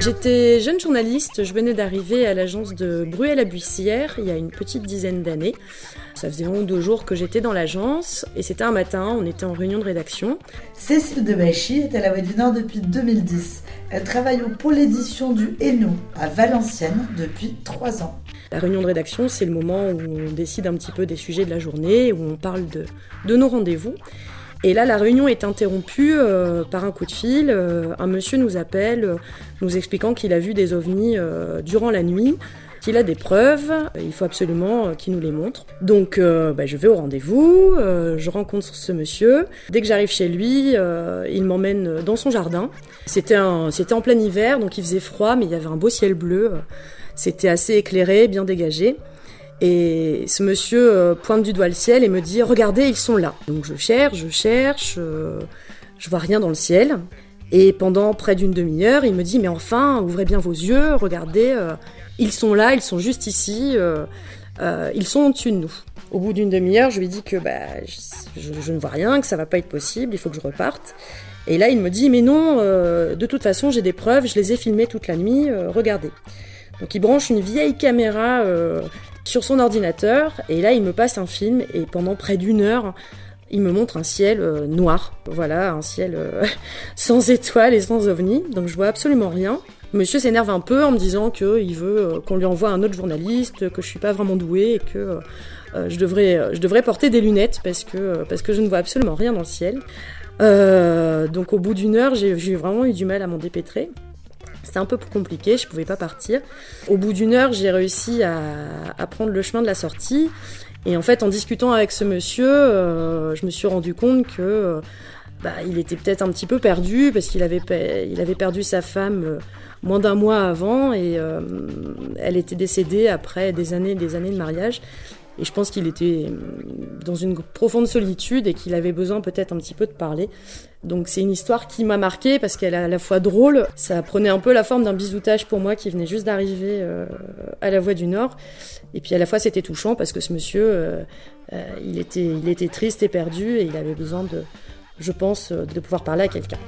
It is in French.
J'étais jeune journaliste, je venais d'arriver à l'agence de Bruy la Buissière il y a une petite dizaine d'années. Ça faisait un ou deux jours que j'étais dans l'agence et c'était un matin, on était en réunion de rédaction. Cécile Debachy est à la Voix du Nord depuis 2010. Elle travaille au pôle édition du Hainaut à Valenciennes depuis trois ans. La réunion de rédaction, c'est le moment où on décide un petit peu des sujets de la journée, où on parle de, de nos rendez-vous. Et là, la réunion est interrompue euh, par un coup de fil. Euh, un monsieur nous appelle, euh, nous expliquant qu'il a vu des ovnis durant la nuit, qu'il a des preuves. Il faut absolument qu'il nous les montre. Donc, bah, je vais au rendez-vous. je rencontre ce monsieur. Dès que j'arrive chez lui, il m'emmène dans son jardin. C'était c'était en plein hiver, donc il faisait froid, mais il y avait un beau ciel bleu. C'était assez éclairé, bien dégagé. Et ce monsieur euh, pointe du doigt le ciel et me dit Regardez, ils sont là. Donc je cherche, je cherche, euh, je vois rien dans le ciel. Et pendant près d'une demi-heure, il me dit Mais enfin, ouvrez bien vos yeux, regardez, euh, ils sont là, ils sont juste ici, ils sont au-dessus de nous. Au bout d'une demi-heure, je lui dis que bah, je, ne vois rien, que ça va pas être possible, il faut que je reparte. Et là, il me dit Mais non, de toute façon, j'ai des preuves, je les ai filmées toute la nuit, regardez. Donc il branche une vieille caméra sur son ordinateur et là il me passe un film et pendant près d'une heure il me montre un ciel euh, noir. Voilà, un ciel euh, sans étoiles et sans ovnis, donc je vois absolument rien. Monsieur s'énerve un peu en me disant qu'il veut euh, qu'on lui envoie un autre journaliste, que je suis pas vraiment douée et que je, devrais, porter des lunettes parce que, parce que je ne vois absolument rien dans le ciel. donc au bout d'une heure, j'ai vraiment eu du mal à m'en dépêtrer. C'était un peu compliqué, je pouvais pas partir. Au bout d'une heure, j'ai réussi à, prendre le chemin de la sortie. Et en fait, en discutant avec ce monsieur, euh, je me suis rendu compte que euh, bah, il était peut-être un petit peu perdu parce qu'il avait, il avait perdu sa femme euh, moins d'un mois avant et elle était décédée après des années, des années de mariage. Et je pense qu'il était dans une profonde solitude et qu'il avait besoin peut-être un petit peu de parler. Donc c'est une histoire qui m'a marquée parce qu'elle est à la fois drôle, ça prenait un peu la forme d'un bisoutage pour moi qui venait juste d'arriver euh, à la Voix du Nord. Et puis à la fois c'était touchant parce que ce monsieur, euh, euh, il, était, il était triste et perdu et il avait besoin de, je pense, de pouvoir parler à quelqu'un.